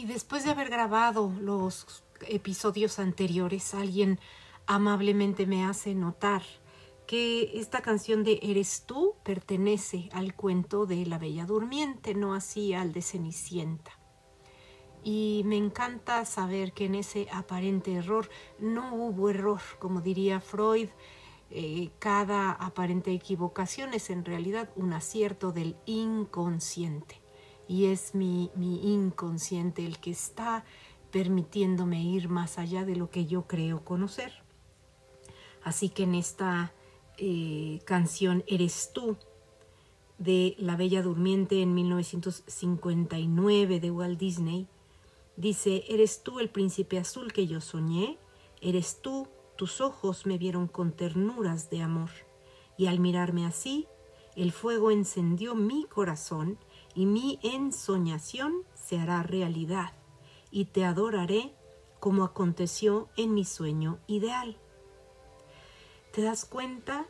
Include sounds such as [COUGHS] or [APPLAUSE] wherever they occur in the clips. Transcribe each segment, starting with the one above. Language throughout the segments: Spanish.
Y después de haber grabado los episodios anteriores, alguien amablemente me hace notar que esta canción de Eres tú pertenece al cuento de La Bella Durmiente, no así al de Cenicienta. Y me encanta saber que en ese aparente error no hubo error, como diría Freud, eh, cada aparente equivocación es en realidad un acierto del inconsciente. Y es mi, mi inconsciente el que está permitiéndome ir más allá de lo que yo creo conocer. Así que en esta eh, canción Eres tú de La Bella Durmiente en 1959 de Walt Disney, dice, Eres tú el príncipe azul que yo soñé, eres tú, tus ojos me vieron con ternuras de amor, y al mirarme así, el fuego encendió mi corazón y mi ensoñación se hará realidad y te adoraré como aconteció en mi sueño ideal. ¿Te das cuenta?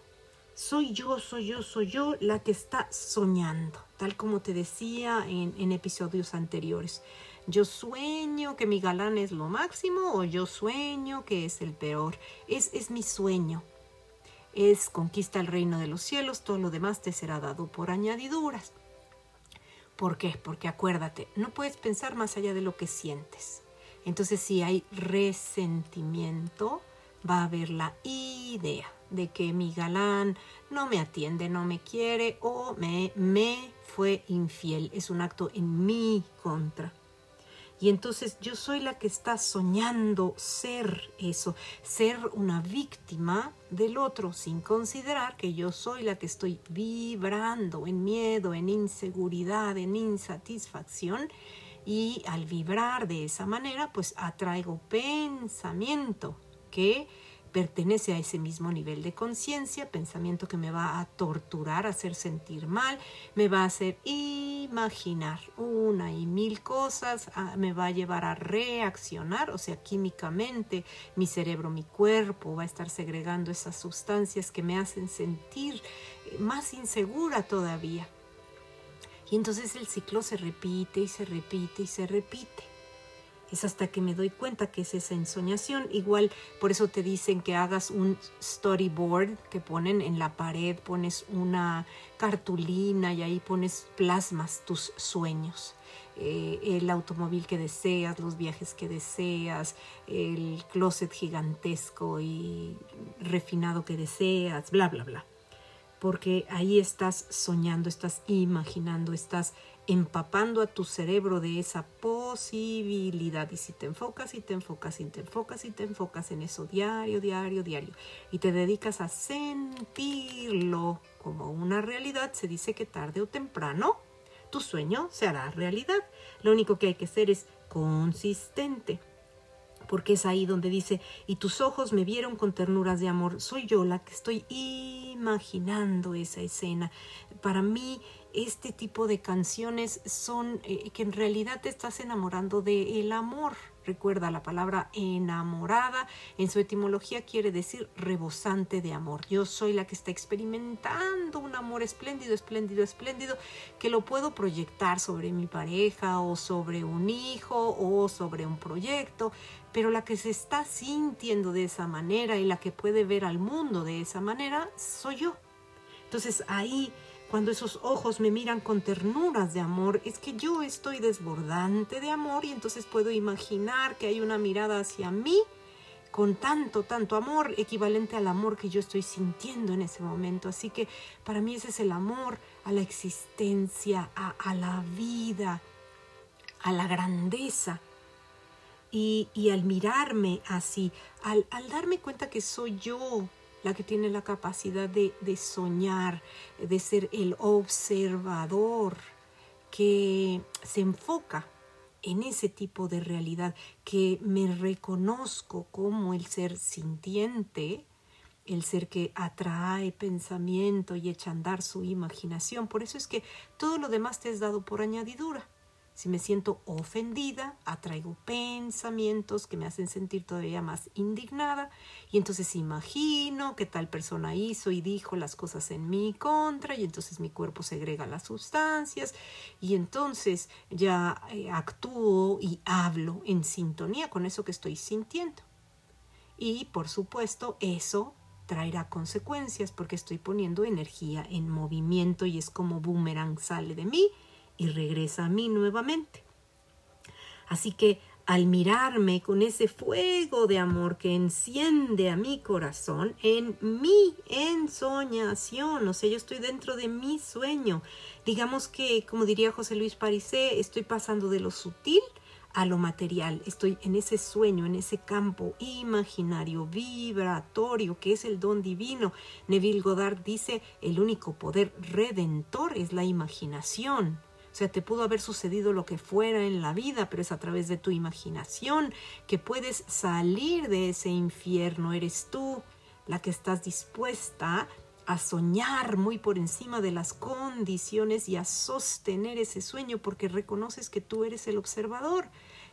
Soy yo, soy yo, soy yo la que está soñando, tal como te decía en, episodios anteriores. Yo sueño que mi galán es lo máximo o yo sueño que es el peor. Es, es mi sueño. Es conquista el reino de los cielos, todo lo demás te será dado por añadiduras. ¿Por qué? Porque acuérdate, no puedes pensar más allá de lo que sientes. Entonces, si hay resentimiento, va a haber la idea de que mi galán no me atiende, no me quiere o me, me fue infiel. Es un acto en mi contra. Y entonces yo soy la que está soñando ser eso, ser una víctima del otro, sin considerar que yo soy la que estoy vibrando en miedo, en inseguridad, en insatisfacción. Y al vibrar de esa manera, pues atraigo pensamiento que pertenece a ese mismo nivel de conciencia, pensamiento que me va a torturar, hacer sentir mal, me va a hacer imaginar una y mil cosas, me va a llevar a reaccionar, o sea, químicamente mi cerebro, mi cuerpo va a estar segregando esas sustancias que me hacen sentir más insegura todavía. Y entonces el ciclo se repite y se repite y se repite es hasta que me doy cuenta que es esa ensoñación. Igual por eso te dicen que hagas un storyboard que ponen en la pared, pones una cartulina y ahí pones plasmas tus sueños. Eh, el automóvil que deseas, los viajes que deseas, el closet gigantesco y refinado que deseas, bla, bla, bla. Porque ahí estás soñando, estás imaginando, estás empapando a tu cerebro de esa posibilidad. Y si te enfocas y te enfocas y te enfocas y te enfocas en eso diario, diario, diario, y te dedicas a sentirlo como una realidad, se dice que tarde o temprano tu sueño se hará realidad. Lo único que hay que hacer es consistente porque es ahí donde dice, y tus ojos me vieron con ternuras de amor. Soy yo la que estoy imaginando esa escena. Para mí este tipo de canciones son eh, que en realidad te estás enamorando del el amor. Recuerda la palabra enamorada, en su etimología quiere decir rebosante de amor. Yo soy la que está experimentando un amor espléndido, espléndido, espléndido, que lo puedo proyectar sobre mi pareja o sobre un hijo o sobre un proyecto, pero la que se está sintiendo de esa manera y la que puede ver al mundo de esa manera soy yo. Entonces ahí cuando esos ojos me miran con ternuras de amor, es que yo estoy desbordante de amor y entonces puedo imaginar que hay una mirada hacia mí con tanto, tanto amor, equivalente al amor que yo estoy sintiendo en ese momento. Así que para mí ese es el amor a la existencia, a, la vida, a la grandeza. Y, al mirarme así, al, darme cuenta que soy yo la que tiene la capacidad de, soñar, de ser el observador que se enfoca en ese tipo de realidad, que me reconozco como el ser sintiente, el ser que atrae pensamiento y echa andar su imaginación. Por eso es que todo lo demás te es dado por añadidura. Si me siento ofendida, atraigo pensamientos que me hacen sentir todavía más indignada y entonces imagino que tal persona hizo y dijo las cosas en mi contra y entonces mi cuerpo segrega las sustancias y entonces ya eh, actúo y hablo en sintonía con eso que estoy sintiendo. Y por supuesto eso traerá consecuencias porque estoy poniendo energía en movimiento y es como boomerang sale de mí y regresa a mí nuevamente. Así que al mirarme con ese fuego de amor que enciende a mi corazón, en mi ensoñación, o sea, yo estoy dentro de mi sueño. Digamos que, como diría José Luis Parisé, estoy pasando de lo sutil a lo material. Estoy en ese sueño, en ese campo imaginario, vibratorio, que es el don divino. Neville Goddard dice, el único poder redentor es la imaginación. O sea, te pudo haber sucedido lo que fuera en la vida, pero es a través de tu imaginación que puedes salir de ese infierno. Eres tú la que estás dispuesta a soñar muy por encima de las condiciones y a sostener ese sueño porque reconoces que tú eres el observador,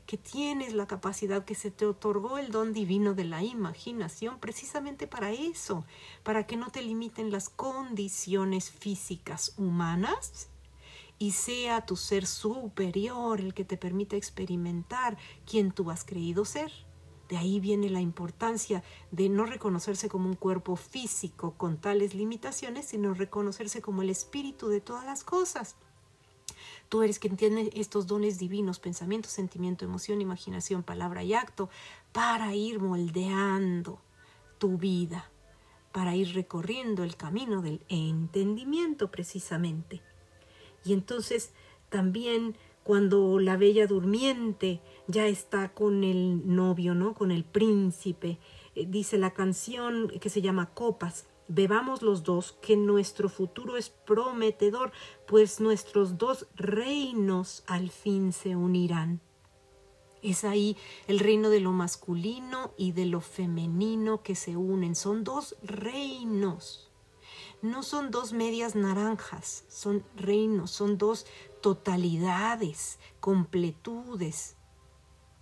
que tienes la capacidad que se te otorgó el don divino de la imaginación precisamente para eso, para que no te limiten las condiciones físicas humanas y sea tu ser superior el que te permita experimentar quien tú has creído ser. De ahí viene la importancia de no reconocerse como un cuerpo físico con tales limitaciones, sino reconocerse como el espíritu de todas las cosas. Tú eres quien tiene estos dones divinos, pensamiento, sentimiento, emoción, imaginación, palabra y acto, para ir moldeando tu vida, para ir recorriendo el camino del entendimiento precisamente. Y entonces también cuando la bella durmiente ya está con el novio, ¿no? Con el príncipe, eh, dice la canción que se llama Copas. Bebamos los dos, que nuestro futuro es prometedor, pues nuestros dos reinos al fin se unirán. Es ahí el reino de lo masculino y de lo femenino que se unen. Son dos reinos no son dos medias naranjas, son reinos, son dos totalidades, completudes,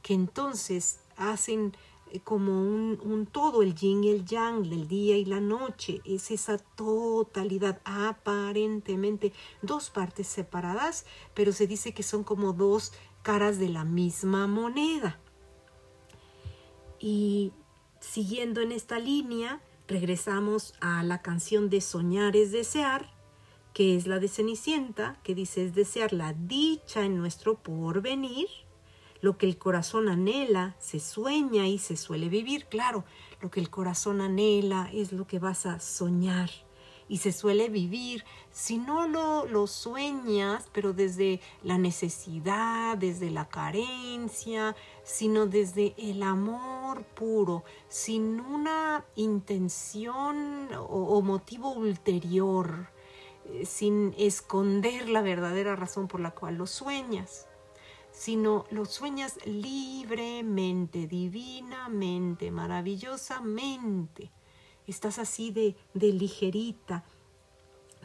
que entonces hacen eh, como un, un, todo, el yin y el yang, el día y la noche, es esa totalidad, aparentemente dos partes separadas, pero se dice que son como dos caras de la misma moneda. Y siguiendo en esta línea, regresamos a la canción de Soñar es desear, que es la de Cenicienta, que dice es desear la dicha en nuestro porvenir, lo que el corazón anhela, se sueña y se suele vivir. Claro, lo que el corazón anhela es lo que vas a soñar y se suele vivir. Si no lo, lo sueñas, pero desde la necesidad, desde la carencia, sino desde el amor puro, sin una intención o, motivo ulterior, eh, sin esconder la verdadera razón por la cual lo sueñas sino lo sueñas libremente, divinamente, maravillosamente. Estás así de, de ligerita.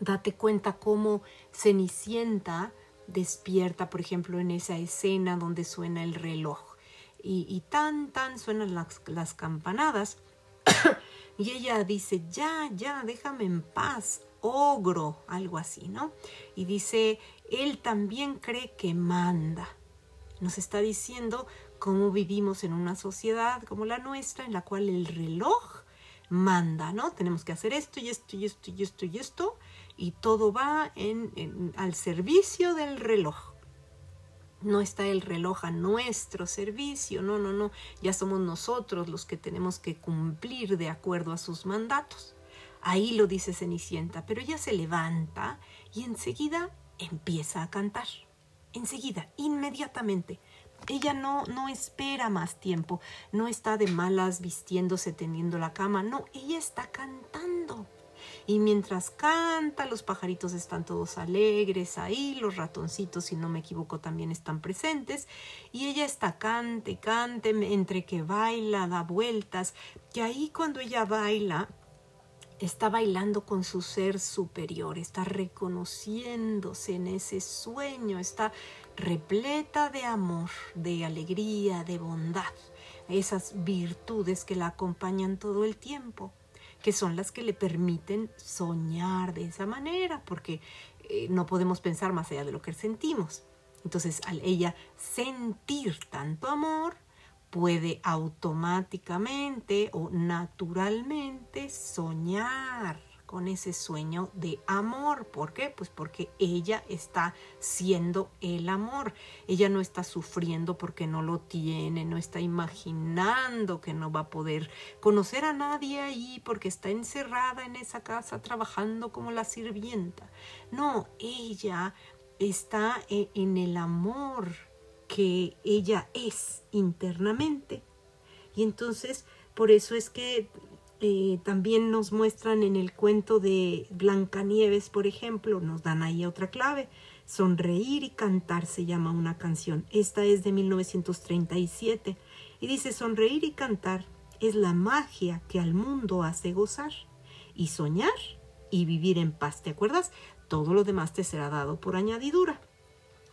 Date cuenta cómo Cenicienta despierta, por ejemplo, en esa escena donde suena el reloj y, tan, tan suenan las, las campanadas. [COUGHS] y ella dice, ya, ya, déjame en paz, ogro, algo así, ¿no? Y dice, él también cree que manda. Nos está diciendo cómo vivimos en una sociedad como la nuestra, en la cual el reloj manda, ¿no? Tenemos que hacer esto y esto y esto y esto y esto, y todo va en, al servicio del reloj no está el reloj a nuestro servicio, no, no, no, ya somos nosotros los que tenemos que cumplir de acuerdo a sus mandatos. Ahí lo dice Cenicienta, pero ella se levanta y enseguida empieza a cantar. Enseguida, inmediatamente. Ella no, no espera más tiempo, no está de malas vistiéndose, tendiendo la cama, no, ella está cantando. Y mientras canta, los pajaritos están todos alegres ahí, los ratoncitos, si no me equivoco, también están presentes. Y ella está cante, cante, entre que baila, da vueltas. Que ahí cuando ella baila, está bailando con su ser superior, está reconociéndose en ese sueño, está repleta de amor, de alegría, de bondad, esas virtudes que la acompañan todo el tiempo, que son las que le permiten soñar de esa manera, porque eh, no podemos pensar más allá de lo que sentimos. Entonces, al ella sentir tanto amor, puede automáticamente o naturalmente soñar con ese sueño de amor. ¿Por qué? Pues porque ella está siendo el amor. Ella no está sufriendo porque no lo tiene, no está imaginando que no va a poder conocer a nadie ahí porque está encerrada en esa casa trabajando como la sirvienta. No, ella está e, en el amor que ella es internamente. Y entonces, por eso es que eh, también nos muestran en el cuento de Blancanieves, por ejemplo, nos dan ahí otra clave. Sonreír y cantar se llama una canción. Esta es de 1937 y dice sonreír y cantar es la magia que al mundo hace gozar y soñar y vivir en paz. ¿Te acuerdas? Todo lo demás te será dado por añadidura.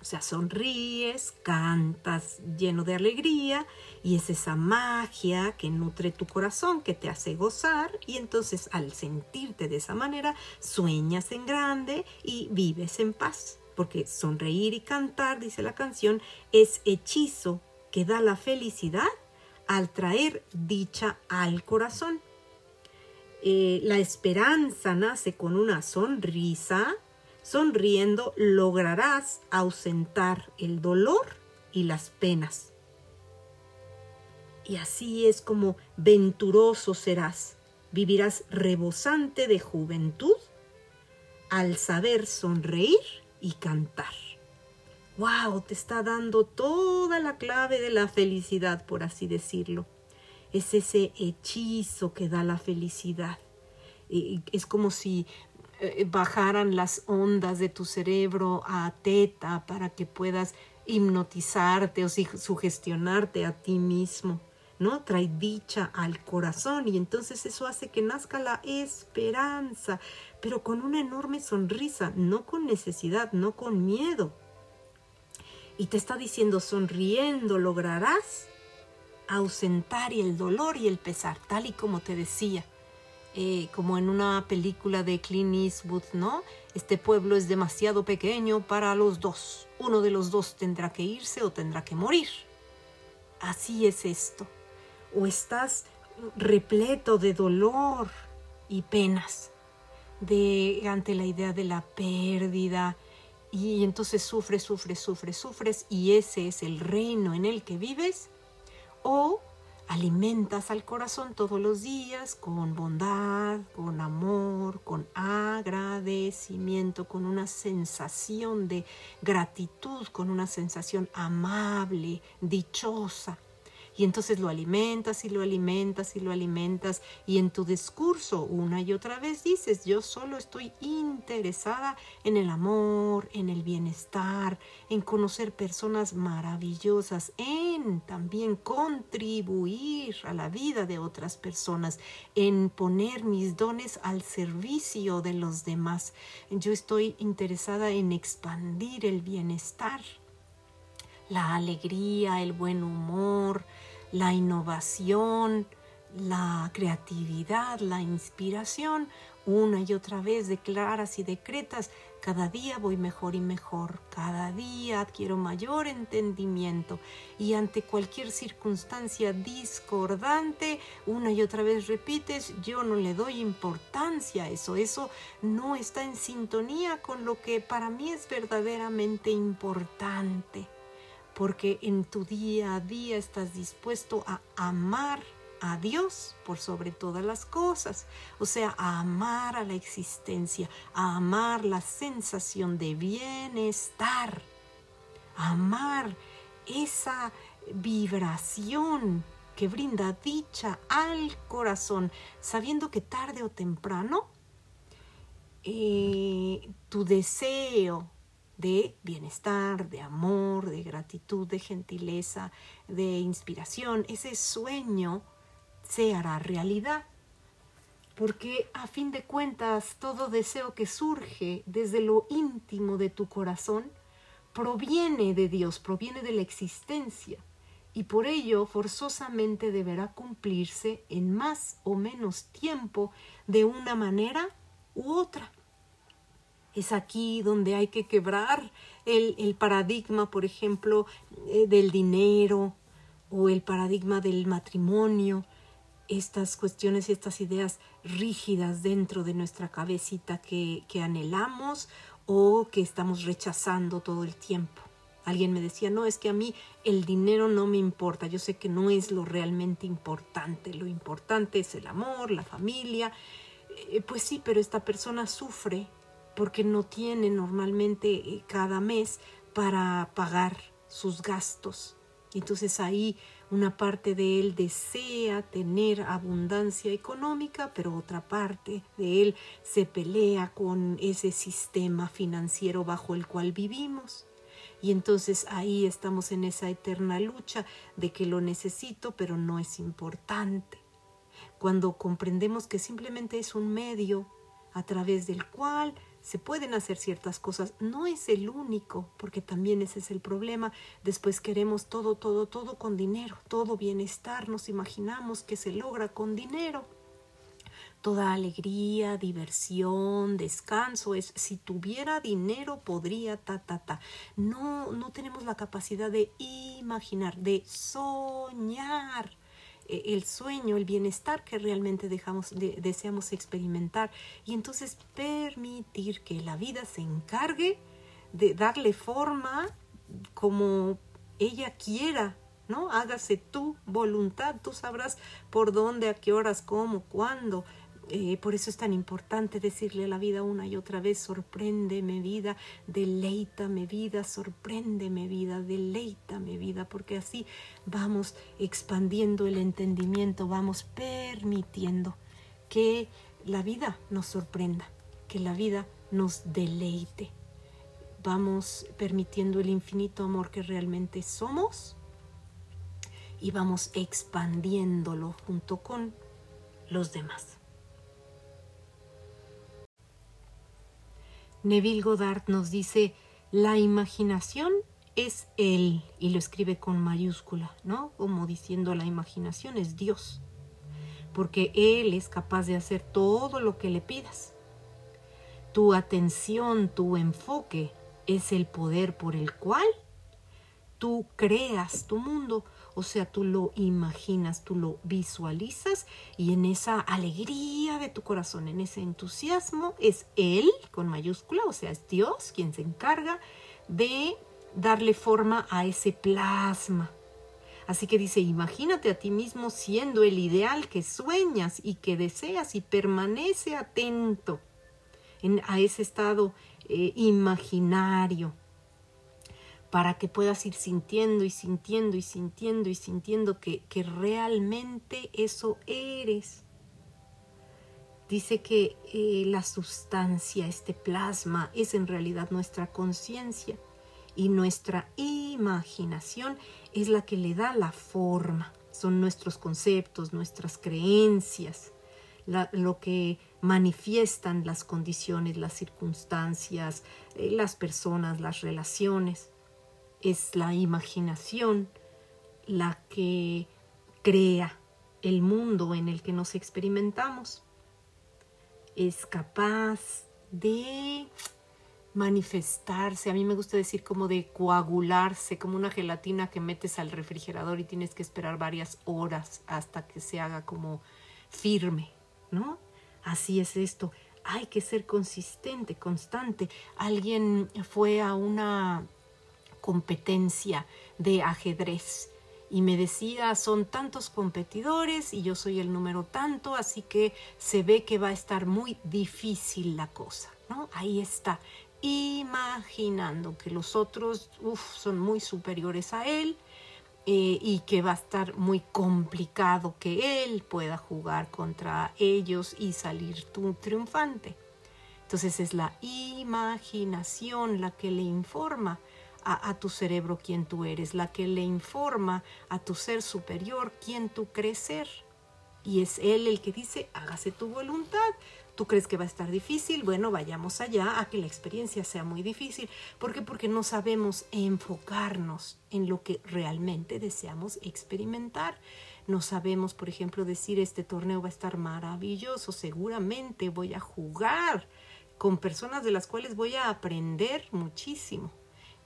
Sea, sonríes, cantas lleno de alegría y es esa magia que nutre tu corazón, que te hace gozar y entonces al sentirte de esa manera sueñas en grande y vives en paz. Porque sonreír y cantar, dice la canción, es hechizo que da la felicidad al traer dicha al corazón. Eh, la esperanza nace con una sonrisa Sonriendo lograrás ausentar el dolor y las penas. Y así es como venturoso serás. Vivirás rebosante de juventud al saber sonreír y cantar. ¡Wow! Te está dando toda la clave de la felicidad, por así decirlo. Es ese hechizo que da la felicidad. Es como si eh, bajaran las ondas de tu cerebro a teta para que puedas hipnotizarte o sugestionarte a ti mismo. ¿no? Trae dicha al corazón y entonces eso hace que nazca la esperanza, pero con una enorme sonrisa, no con necesidad, no con miedo. Y te está diciendo, sonriendo lograrás ausentar el dolor y el pesar, tal y como te decía. Eh, como en una película de Clint Eastwood, ¿no? Este pueblo es demasiado pequeño para los dos. Uno de los dos tendrá que irse o tendrá que morir. Así es esto. O estás repleto de dolor y penas de ante la idea de la pérdida y entonces sufres, sufres, sufres, sufres y ese es el reino en el que vives o alimentas al corazón todos los días con bondad, con amor, con agradecimiento, con una sensación de gratitud, con una sensación amable, dichosa. Y entonces lo alimentas y lo alimentas y lo alimentas y en tu discurso una y otra vez dices, yo solo estoy interesada en el amor, en el bienestar, en conocer personas maravillosas, en también contribuir a la vida de otras personas, en poner mis dones al servicio de los demás. Yo estoy interesada en expandir el bienestar la alegría, el buen humor, la innovación, la creatividad, la inspiración, una y otra vez declaras y decretas, cada día voy mejor y mejor, cada día adquiero mayor entendimiento y ante cualquier circunstancia discordante, una y otra vez repites, yo no le doy importancia a eso, eso no está en sintonía con lo que para mí es verdaderamente importante porque en tu día a día estás dispuesto a amar a Dios por sobre todas las cosas, o sea, a amar a la existencia, a amar la sensación de bienestar, a amar esa vibración que brinda dicha al corazón, sabiendo que tarde o temprano eh, tu deseo de bienestar, de amor, de gratitud, de gentileza, de inspiración. Ese sueño se hará realidad. Porque a fin de cuentas todo deseo que surge desde lo íntimo de tu corazón proviene de Dios, proviene de la existencia y por ello forzosamente deberá cumplirse en más o menos tiempo de una manera u otra. Es aquí donde hay que quebrar el, paradigma, por ejemplo, eh, del dinero o el paradigma del matrimonio, estas cuestiones y estas ideas rígidas dentro de nuestra cabecita que, anhelamos o que estamos rechazando todo el tiempo. Alguien me decía, no, es que a mí el dinero no me importa, yo sé que no es lo realmente importante, lo importante es el amor, la familia. Eh, pues sí, pero esta persona sufre porque no tiene normalmente eh, cada mes para pagar sus gastos. Entonces ahí una parte de él desea tener abundancia económica, pero otra parte de él se pelea con ese sistema financiero bajo el cual vivimos. Y entonces ahí estamos en esa eterna lucha de que lo necesito, pero no es importante. Cuando comprendemos que simplemente es un medio a través del cual se pueden hacer ciertas cosas. No es el único, porque también ese es el problema. Después queremos todo, todo, todo con dinero, todo bienestar, nos imaginamos que se logra con dinero. Toda alegría, diversión, descanso es si tuviera dinero podría ta ta ta. No no tenemos la capacidad de imaginar, de soñar el sueño, el bienestar que realmente dejamos, deseamos experimentar. Y entonces permitir que la vida se encargue de darle forma como ella quiera, ¿no? Hágase tu voluntad, tú sabrás por dónde, a qué horas, cómo, cuándo, eh, por eso es tan importante decirle a la vida una y otra vez, sorpréndeme vida, deleítame vida, sorpréndeme vida, deleítame vida, porque así vamos expandiendo el entendimiento, vamos permitiendo que la vida nos sorprenda, que la vida nos deleite. Vamos permitiendo el infinito amor que realmente somos y vamos expandiéndolo junto con los demás. Neville Goddard nos dice, la imaginación es Él, y lo escribe con mayúscula, ¿no? Como diciendo, la imaginación es Dios, porque Él es capaz de hacer todo lo que le pidas. Tu atención, tu enfoque es el poder por el cual tú creas tu mundo, o sea, tú lo imaginas, tú lo visualizas y en esa alegría de tu corazón, en ese entusiasmo, es Él con mayúscula, o sea, es Dios quien se encarga de darle forma a ese plasma. Así que dice, imagínate a ti mismo siendo el ideal que sueñas y que deseas y permanece atento en, a ese estado eh, imaginario para que puedas ir sintiendo y sintiendo y sintiendo y sintiendo que, realmente eso eres. Dice que eh, la sustancia, este plasma, es en realidad nuestra conciencia y nuestra imaginación es la que le da la forma. Son nuestros conceptos, nuestras creencias, lo que manifiestan las condiciones, las circunstancias, eh, las personas, las relaciones es la imaginación la que crea el mundo en el que nos experimentamos. Es capaz de manifestarse, a mí me gusta decir como de coagularse, como una gelatina que metes al refrigerador y tienes que esperar varias horas hasta que se haga como firme, ¿no? Así es esto. Hay que ser consistente, constante. Alguien fue a una competencia de ajedrez y me decía son tantos competidores y yo soy el número tanto, así que se ve que va a estar muy difícil la cosa, ¿no? Ahí está, imaginando que los otros son muy superiores a él eh, y que va a estar muy complicado que él pueda jugar contra ellos y salir triunfante. Entonces es la imaginación la que le informa a, tu cerebro quién tú eres, la que le informa a tu ser superior quién tú crees ser. Y es Él el que dice, hágase tu voluntad. ¿Tú crees que va a estar difícil? Bueno, vayamos allá a que la experiencia sea muy difícil. ¿Por qué? Porque no sabemos enfocarnos en lo que realmente deseamos experimentar. No sabemos, por ejemplo, decir este torneo va a estar maravilloso, seguramente voy a jugar con personas de las cuales voy a aprender muchísimo,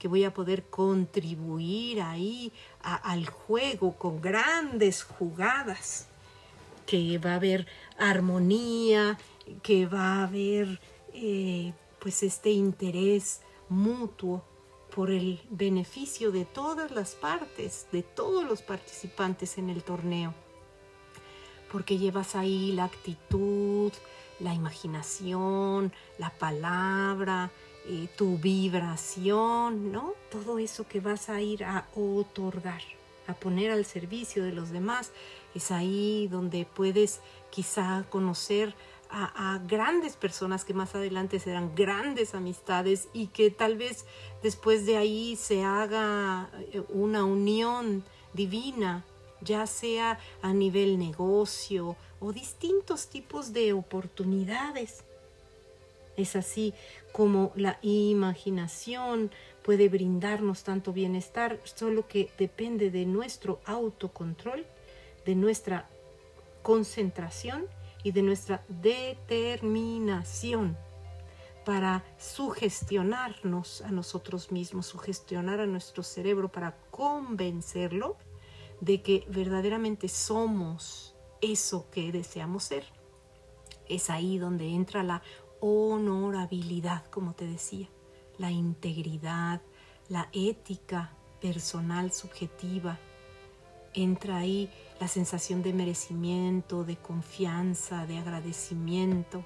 que voy a poder contribuir ahí al juego con grandes jugadas, que va a haber armonía, que va a haber eh, pues este interés mutuo por el beneficio de todas las partes, de todos los participantes en el torneo. Porque llevas ahí la actitud, la imaginación, la palabra, eh, tu vibración, ¿no? Todo eso que vas a ir a otorgar, a poner al servicio de los demás, es ahí donde puedes quizá conocer a, grandes personas que más adelante serán grandes amistades y que tal vez después de ahí se haga eh, una unión divina, ya sea a nivel negocio o distintos tipos de oportunidades. Es así como la imaginación puede brindarnos tanto bienestar, solo que depende de nuestro autocontrol, de nuestra concentración y de nuestra determinación para sugestionarnos a nosotros mismos, sugestionar a nuestro cerebro para convencerlo de que verdaderamente somos eso que deseamos ser. Es ahí donde entra la honorabilidad, como te decía, la integridad, la ética personal subjetiva. Entra ahí la sensación de merecimiento, de confianza, de agradecimiento.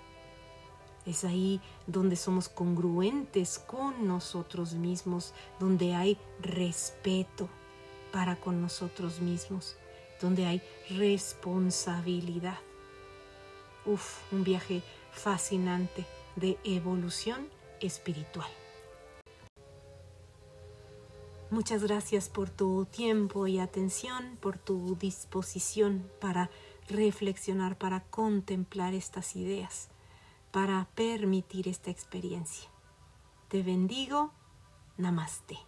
Es ahí donde somos congruentes con nosotros mismos, donde hay respeto para con nosotros mismos, donde hay responsabilidad. Uf, un viaje fascinante de evolución espiritual. Muchas gracias por tu tiempo y atención, por tu disposición para reflexionar, para contemplar estas ideas, para permitir esta experiencia. Te bendigo. Namaste.